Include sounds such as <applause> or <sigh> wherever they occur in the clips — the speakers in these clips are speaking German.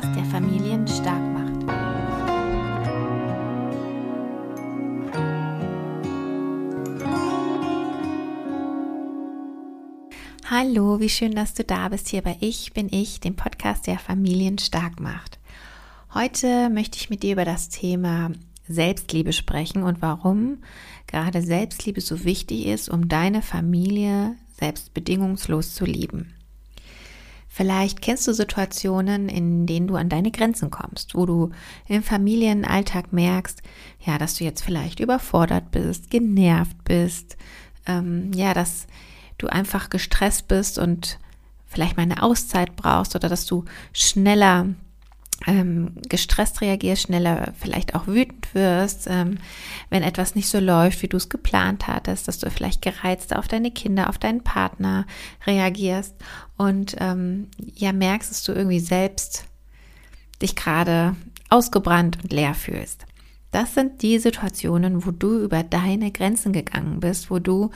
Podcast, der Familien stark macht. Hallo, wie schön, dass du da bist hier bei Ich bin ich, dem Podcast, der Familien stark macht. Heute möchte ich mit dir über das Thema Selbstliebe sprechen und warum gerade Selbstliebe so wichtig ist, um deine Familie selbst bedingungslos zu lieben. Vielleicht kennst du Situationen, in denen du an deine Grenzen kommst, wo du im Familienalltag merkst, ja, dass du jetzt vielleicht überfordert bist, genervt bist, ähm, ja, dass du einfach gestresst bist und vielleicht mal eine Auszeit brauchst oder dass du schneller ähm, gestresst reagierst, schneller vielleicht auch wütend wirst, ähm, wenn etwas nicht so läuft, wie du es geplant hattest, dass du vielleicht gereizt auf deine Kinder, auf deinen Partner reagierst und ähm, ja merkst, dass du irgendwie selbst dich gerade ausgebrannt und leer fühlst. Das sind die Situationen, wo du über deine Grenzen gegangen bist, wo du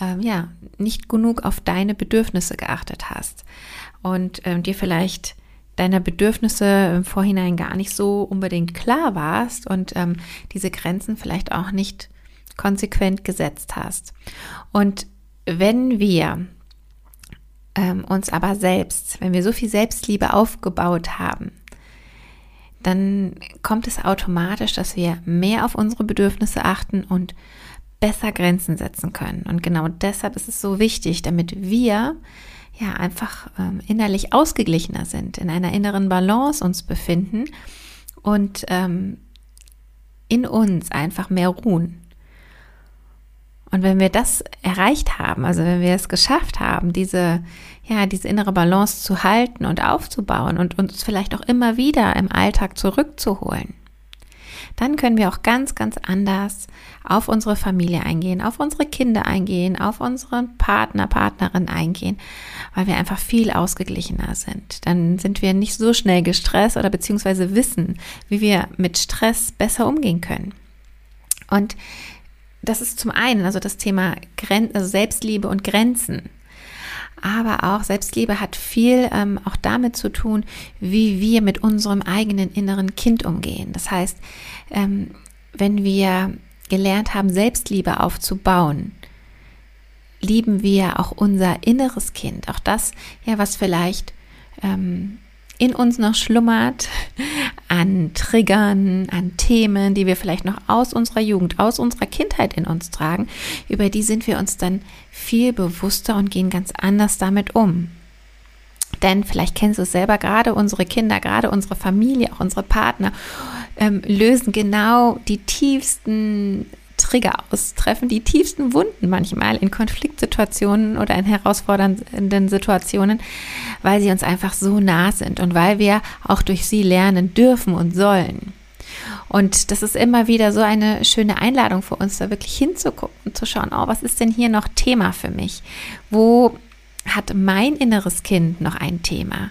ähm, ja nicht genug auf deine Bedürfnisse geachtet hast und ähm, dir vielleicht deiner Bedürfnisse im Vorhinein gar nicht so unbedingt klar warst und ähm, diese Grenzen vielleicht auch nicht konsequent gesetzt hast. Und wenn wir ähm, uns aber selbst, wenn wir so viel Selbstliebe aufgebaut haben, dann kommt es automatisch, dass wir mehr auf unsere Bedürfnisse achten und besser Grenzen setzen können. Und genau deshalb ist es so wichtig, damit wir ja einfach ähm, innerlich ausgeglichener sind, in einer inneren Balance uns befinden und ähm, in uns einfach mehr ruhen. Und wenn wir das erreicht haben, also wenn wir es geschafft haben, diese, ja, diese innere Balance zu halten und aufzubauen und uns vielleicht auch immer wieder im Alltag zurückzuholen, dann können wir auch ganz, ganz anders auf unsere Familie eingehen, auf unsere Kinder eingehen, auf unseren Partner, Partnerin eingehen, weil wir einfach viel ausgeglichener sind. Dann sind wir nicht so schnell gestresst oder beziehungsweise wissen, wie wir mit Stress besser umgehen können. Und das ist zum einen also das Thema Gren also Selbstliebe und Grenzen. Aber auch Selbstliebe hat viel ähm, auch damit zu tun, wie wir mit unserem eigenen inneren Kind umgehen. Das heißt, ähm, wenn wir gelernt haben, Selbstliebe aufzubauen, lieben wir auch unser inneres Kind, auch das, ja, was vielleicht ähm, in uns noch schlummert, an Triggern, an Themen, die wir vielleicht noch aus unserer Jugend, aus unserer Kindheit in uns tragen, über die sind wir uns dann viel bewusster und gehen ganz anders damit um. Denn vielleicht kennst du es selber, gerade unsere Kinder, gerade unsere Familie, auch unsere Partner ähm, lösen genau die tiefsten Trigger aus, treffen die tiefsten Wunden manchmal in Konfliktsituationen oder in herausfordernden Situationen, weil sie uns einfach so nah sind und weil wir auch durch sie lernen dürfen und sollen. Und das ist immer wieder so eine schöne Einladung für uns, da wirklich hinzugucken und zu schauen, oh, was ist denn hier noch Thema für mich? Wo hat mein inneres Kind noch ein Thema?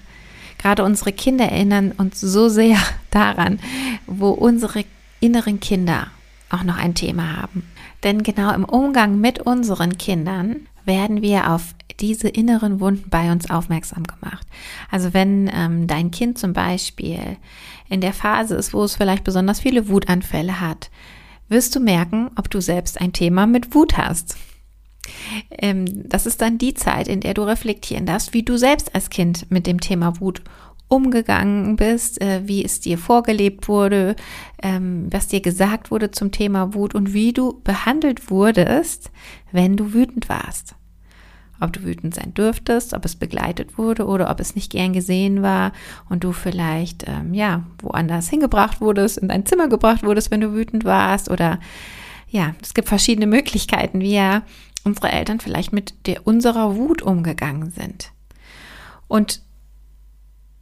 Gerade unsere Kinder erinnern uns so sehr <laughs> daran, wo unsere inneren Kinder auch noch ein Thema haben. Denn genau im Umgang mit unseren Kindern werden wir auf diese inneren Wunden bei uns aufmerksam gemacht. Also wenn ähm, dein Kind zum Beispiel in der Phase ist, wo es vielleicht besonders viele Wutanfälle hat, wirst du merken, ob du selbst ein Thema mit Wut hast. Ähm, das ist dann die Zeit, in der du reflektieren darfst, wie du selbst als Kind mit dem Thema Wut umgegangen bist, äh, wie es dir vorgelebt wurde, ähm, was dir gesagt wurde zum Thema Wut und wie du behandelt wurdest, wenn du wütend warst. Ob du wütend sein dürftest, ob es begleitet wurde oder ob es nicht gern gesehen war und du vielleicht ähm, ja woanders hingebracht wurdest, in dein Zimmer gebracht wurdest, wenn du wütend warst oder ja, es gibt verschiedene Möglichkeiten, wie ja unsere Eltern vielleicht mit der, unserer Wut umgegangen sind. Und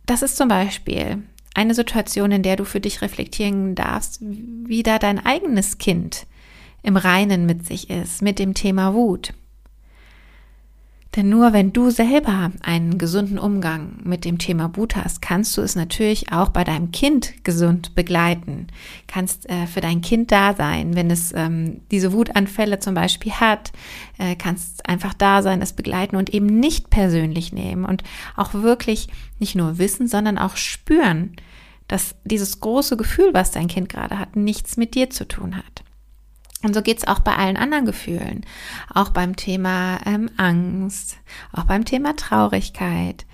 das ist zum Beispiel eine Situation, in der du für dich reflektieren darfst, wie da dein eigenes Kind im Reinen mit sich ist, mit dem Thema Wut. Denn nur wenn du selber einen gesunden Umgang mit dem Thema Wut hast, kannst du es natürlich auch bei deinem Kind gesund begleiten. Kannst äh, für dein Kind da sein, wenn es ähm, diese Wutanfälle zum Beispiel hat, äh, kannst einfach da sein, es begleiten und eben nicht persönlich nehmen und auch wirklich nicht nur wissen, sondern auch spüren, dass dieses große Gefühl, was dein Kind gerade hat, nichts mit dir zu tun hat. Und so geht es auch bei allen anderen Gefühlen, auch beim Thema ähm, Angst, auch beim Thema Traurigkeit.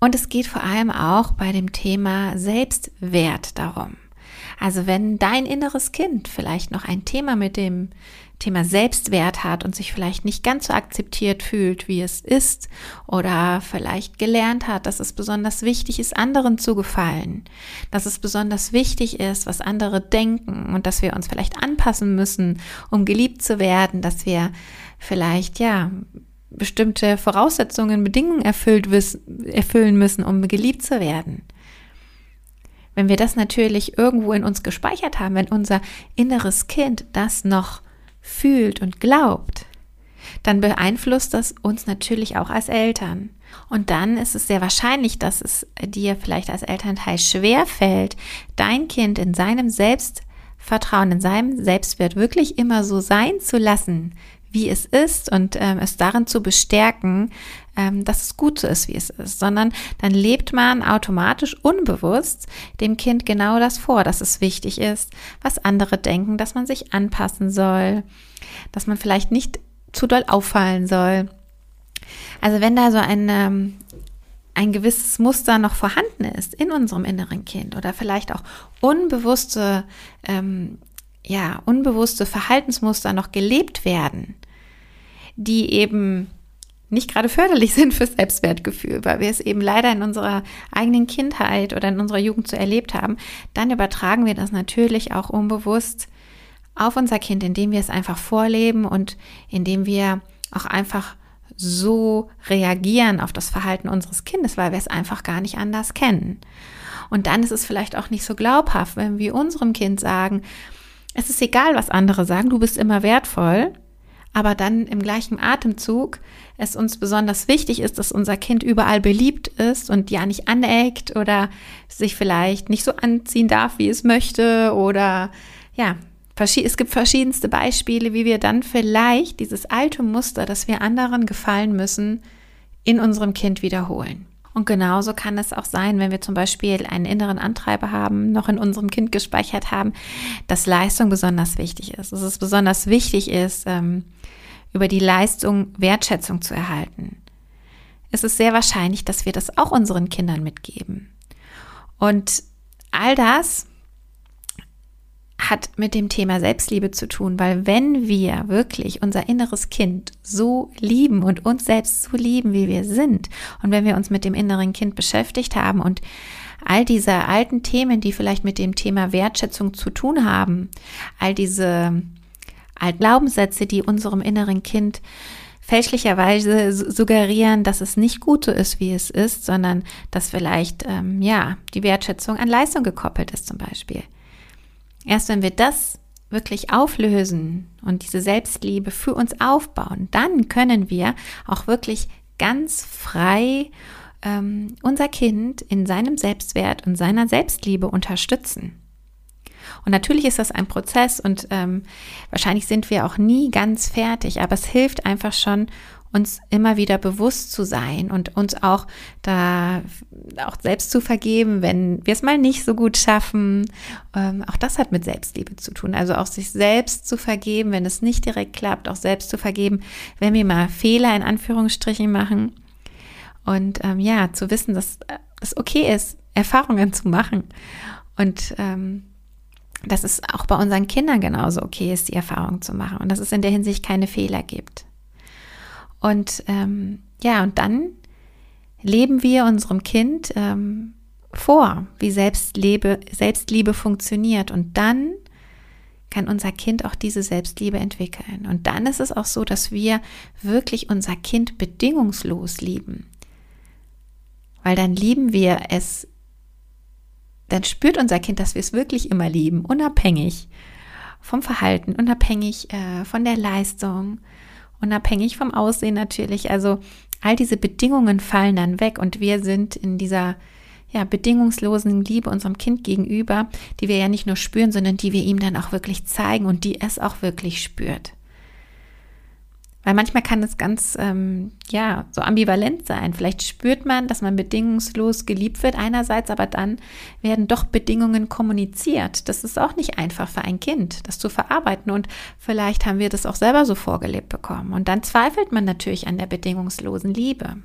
Und es geht vor allem auch bei dem Thema Selbstwert darum. Also wenn dein inneres Kind vielleicht noch ein Thema mit dem Thema Selbstwert hat und sich vielleicht nicht ganz so akzeptiert fühlt, wie es ist, oder vielleicht gelernt hat, dass es besonders wichtig ist, anderen zu gefallen, dass es besonders wichtig ist, was andere denken und dass wir uns vielleicht anpassen müssen, um geliebt zu werden, dass wir vielleicht, ja, bestimmte Voraussetzungen, Bedingungen erfüllt erfüllen müssen, um geliebt zu werden. Wenn wir das natürlich irgendwo in uns gespeichert haben, wenn unser inneres Kind das noch fühlt und glaubt, dann beeinflusst das uns natürlich auch als Eltern. Und dann ist es sehr wahrscheinlich, dass es dir vielleicht als Elternteil schwer fällt, dein Kind in seinem Selbstvertrauen, in seinem Selbstwert wirklich immer so sein zu lassen, wie es ist und ähm, es darin zu bestärken, ähm, dass es gut so ist, wie es ist, sondern dann lebt man automatisch unbewusst dem Kind genau das vor, dass es wichtig ist, was andere denken, dass man sich anpassen soll, dass man vielleicht nicht zu doll auffallen soll. Also wenn da so ein, ähm, ein gewisses Muster noch vorhanden ist in unserem inneren Kind oder vielleicht auch unbewusste, ähm, ja, unbewusste Verhaltensmuster noch gelebt werden, die eben nicht gerade förderlich <laughs> sind fürs Selbstwertgefühl, weil wir es eben leider in unserer eigenen Kindheit oder in unserer Jugend so erlebt haben, dann übertragen wir das natürlich auch unbewusst auf unser Kind, indem wir es einfach vorleben und indem wir auch einfach so reagieren auf das Verhalten unseres Kindes, weil wir es einfach gar nicht anders kennen. Und dann ist es vielleicht auch nicht so glaubhaft, wenn wir unserem Kind sagen, es ist egal, was andere sagen, du bist immer wertvoll, aber dann im gleichen Atemzug es uns besonders wichtig ist, dass unser Kind überall beliebt ist und ja nicht aneckt oder sich vielleicht nicht so anziehen darf, wie es möchte oder ja, es gibt verschiedenste Beispiele, wie wir dann vielleicht dieses alte Muster, dass wir anderen gefallen müssen, in unserem Kind wiederholen. Und genauso kann es auch sein, wenn wir zum Beispiel einen inneren Antreiber haben, noch in unserem Kind gespeichert haben, dass Leistung besonders wichtig ist. Dass es besonders wichtig ist, ähm, über die Leistung Wertschätzung zu erhalten. Es ist sehr wahrscheinlich, dass wir das auch unseren Kindern mitgeben. Und all das hat mit dem Thema Selbstliebe zu tun, weil wenn wir wirklich unser inneres Kind so lieben und uns selbst so lieben, wie wir sind, und wenn wir uns mit dem inneren Kind beschäftigt haben und all diese alten Themen, die vielleicht mit dem Thema Wertschätzung zu tun haben, all diese alten Glaubenssätze, die unserem inneren Kind fälschlicherweise suggerieren, dass es nicht gut so ist, wie es ist, sondern dass vielleicht ähm, ja die Wertschätzung an Leistung gekoppelt ist zum Beispiel Erst wenn wir das wirklich auflösen und diese Selbstliebe für uns aufbauen, dann können wir auch wirklich ganz frei ähm, unser Kind in seinem Selbstwert und seiner Selbstliebe unterstützen. Und natürlich ist das ein Prozess und ähm, wahrscheinlich sind wir auch nie ganz fertig, aber es hilft einfach schon, uns immer wieder bewusst zu sein und uns auch da auch selbst zu vergeben, wenn wir es mal nicht so gut schaffen. Ähm, auch das hat mit Selbstliebe zu tun. Also auch sich selbst zu vergeben, wenn es nicht direkt klappt, auch selbst zu vergeben, wenn wir mal Fehler in Anführungsstrichen machen. Und ähm, ja, zu wissen, dass es okay ist, Erfahrungen zu machen. Und ähm, dass es auch bei unseren Kindern genauso okay ist, die Erfahrung zu machen und dass es in der Hinsicht keine Fehler gibt. Und ähm, ja, und dann leben wir unserem Kind ähm, vor, wie Selbstliebe, Selbstliebe funktioniert. Und dann kann unser Kind auch diese Selbstliebe entwickeln. Und dann ist es auch so, dass wir wirklich unser Kind bedingungslos lieben. Weil dann lieben wir es, dann spürt unser Kind, dass wir es wirklich immer lieben, unabhängig vom Verhalten, unabhängig äh, von der Leistung, unabhängig vom Aussehen natürlich. Also all diese Bedingungen fallen dann weg und wir sind in dieser ja, bedingungslosen Liebe unserem Kind gegenüber, die wir ja nicht nur spüren, sondern die wir ihm dann auch wirklich zeigen und die es auch wirklich spürt. Weil manchmal kann es ganz, ähm, ja, so ambivalent sein. Vielleicht spürt man, dass man bedingungslos geliebt wird einerseits, aber dann werden doch Bedingungen kommuniziert. Das ist auch nicht einfach für ein Kind, das zu verarbeiten. Und vielleicht haben wir das auch selber so vorgelebt bekommen. Und dann zweifelt man natürlich an der bedingungslosen Liebe.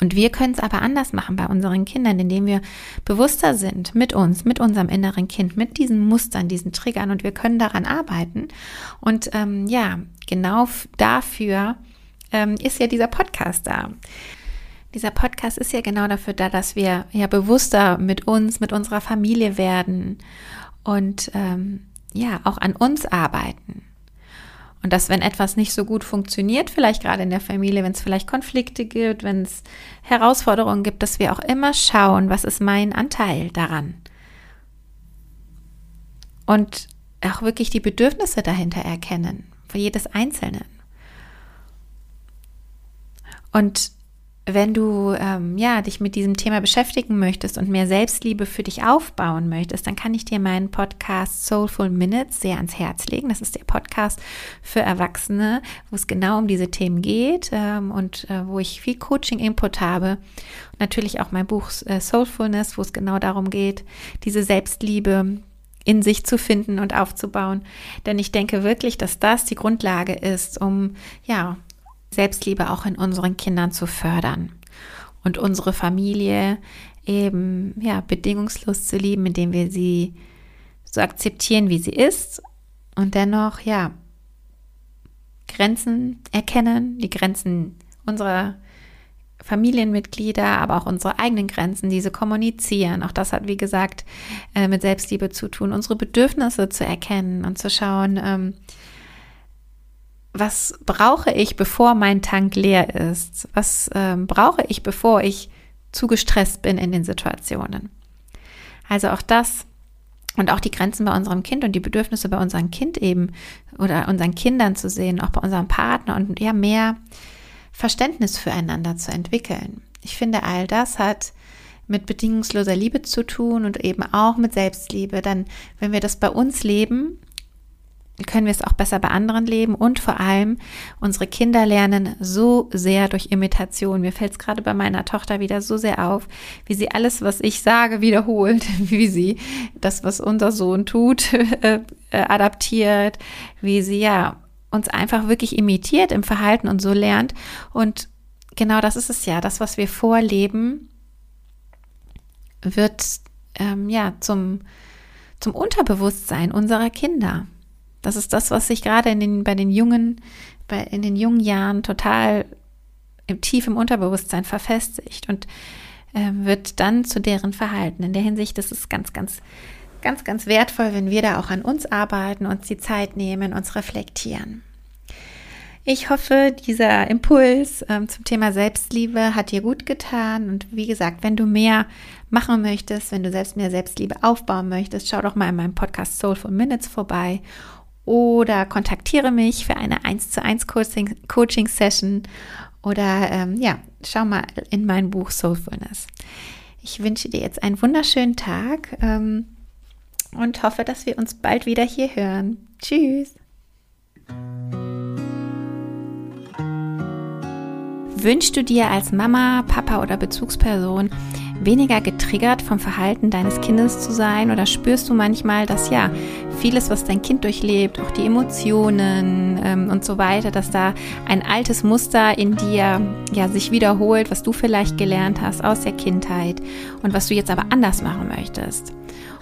Und wir können es aber anders machen bei unseren Kindern, indem wir bewusster sind mit uns, mit unserem inneren Kind, mit diesen Mustern, diesen Triggern und wir können daran arbeiten. Und ähm, ja, genau dafür ähm, ist ja dieser Podcast da. Dieser Podcast ist ja genau dafür da, dass wir ja bewusster mit uns, mit unserer Familie werden und ähm, ja auch an uns arbeiten. Und dass, wenn etwas nicht so gut funktioniert, vielleicht gerade in der Familie, wenn es vielleicht Konflikte gibt, wenn es Herausforderungen gibt, dass wir auch immer schauen, was ist mein Anteil daran. Und auch wirklich die Bedürfnisse dahinter erkennen, für jedes Einzelnen. Und wenn du ähm, ja dich mit diesem Thema beschäftigen möchtest und mehr Selbstliebe für dich aufbauen möchtest, dann kann ich dir meinen Podcast Soulful Minutes sehr ans Herz legen. Das ist der Podcast für Erwachsene, wo es genau um diese Themen geht ähm, und äh, wo ich viel Coaching-Input habe. Und natürlich auch mein Buch äh, Soulfulness, wo es genau darum geht, diese Selbstliebe in sich zu finden und aufzubauen. Denn ich denke wirklich, dass das die Grundlage ist, um ja Selbstliebe auch in unseren Kindern zu fördern und unsere Familie eben ja bedingungslos zu lieben, indem wir sie so akzeptieren, wie sie ist und dennoch ja Grenzen erkennen, die Grenzen unserer Familienmitglieder, aber auch unsere eigenen Grenzen, diese kommunizieren. Auch das hat, wie gesagt, äh, mit Selbstliebe zu tun, unsere Bedürfnisse zu erkennen und zu schauen, ähm, was brauche ich, bevor mein Tank leer ist? Was ähm, brauche ich, bevor ich zu gestresst bin in den Situationen? Also auch das und auch die Grenzen bei unserem Kind und die Bedürfnisse bei unserem Kind eben oder unseren Kindern zu sehen, auch bei unserem Partner und ja mehr Verständnis füreinander zu entwickeln. Ich finde, all das hat mit bedingungsloser Liebe zu tun und eben auch mit Selbstliebe. Denn wenn wir das bei uns leben, können wir es auch besser bei anderen leben und vor allem unsere Kinder lernen so sehr durch Imitation. Mir fällt es gerade bei meiner Tochter wieder so sehr auf, wie sie alles, was ich sage, wiederholt, <laughs> wie sie das, was unser Sohn tut, <laughs> äh, äh, adaptiert, wie sie ja uns einfach wirklich imitiert im Verhalten und so lernt. Und genau das ist es ja, das, was wir vorleben, wird ähm, ja zum, zum Unterbewusstsein unserer Kinder. Das ist das, was sich gerade in den, bei den jungen, bei, in den jungen Jahren total im tief im Unterbewusstsein verfestigt und äh, wird dann zu deren Verhalten. In der Hinsicht ist es ganz, ganz, ganz, ganz wertvoll, wenn wir da auch an uns arbeiten, uns die Zeit nehmen, uns reflektieren. Ich hoffe, dieser Impuls ähm, zum Thema Selbstliebe hat dir gut getan. Und wie gesagt, wenn du mehr machen möchtest, wenn du selbst mehr Selbstliebe aufbauen möchtest, schau doch mal in meinem Podcast Soulful Minutes vorbei oder kontaktiere mich für eine 1 zu 1 Coaching, Coaching Session oder ähm, ja, schau mal in mein Buch Soulfulness. Ich wünsche dir jetzt einen wunderschönen Tag ähm, und hoffe, dass wir uns bald wieder hier hören. Tschüss. Wünschst du dir als Mama, Papa oder Bezugsperson weniger getriggert vom Verhalten deines Kindes zu sein? Oder spürst du manchmal, dass ja vieles, was dein Kind durchlebt, auch die Emotionen ähm, und so weiter, dass da ein altes Muster in dir ja sich wiederholt, was du vielleicht gelernt hast aus der Kindheit und was du jetzt aber anders machen möchtest?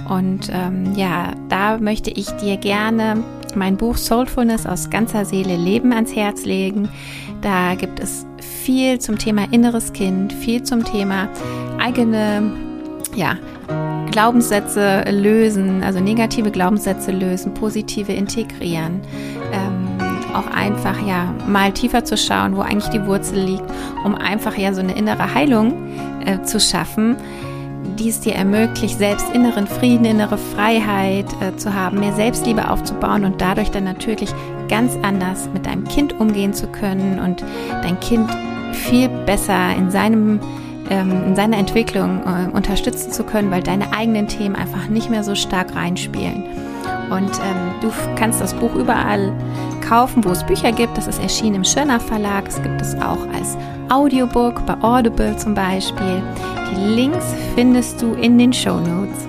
Und ähm, ja, da möchte ich dir gerne mein Buch Soulfulness aus ganzer Seele Leben ans Herz legen. Da gibt es viel zum Thema inneres Kind, viel zum Thema eigene, ja, Glaubenssätze lösen, also negative Glaubenssätze lösen, positive integrieren. Ähm, auch einfach ja mal tiefer zu schauen, wo eigentlich die Wurzel liegt, um einfach ja so eine innere Heilung äh, zu schaffen, die es dir ermöglicht, selbst inneren Frieden, innere Freiheit äh, zu haben, mehr Selbstliebe aufzubauen und dadurch dann natürlich ganz anders mit deinem Kind umgehen zu können und dein Kind viel besser in seinem ähm, in seiner Entwicklung äh, unterstützen zu können, weil deine eigenen Themen einfach nicht mehr so stark reinspielen. Und ähm, du kannst das Buch überall kaufen, wo es Bücher gibt. Das ist erschienen im Schirner Verlag. Es gibt es auch als Audiobook bei Audible zum Beispiel. Die Links findest du in den Show Notes.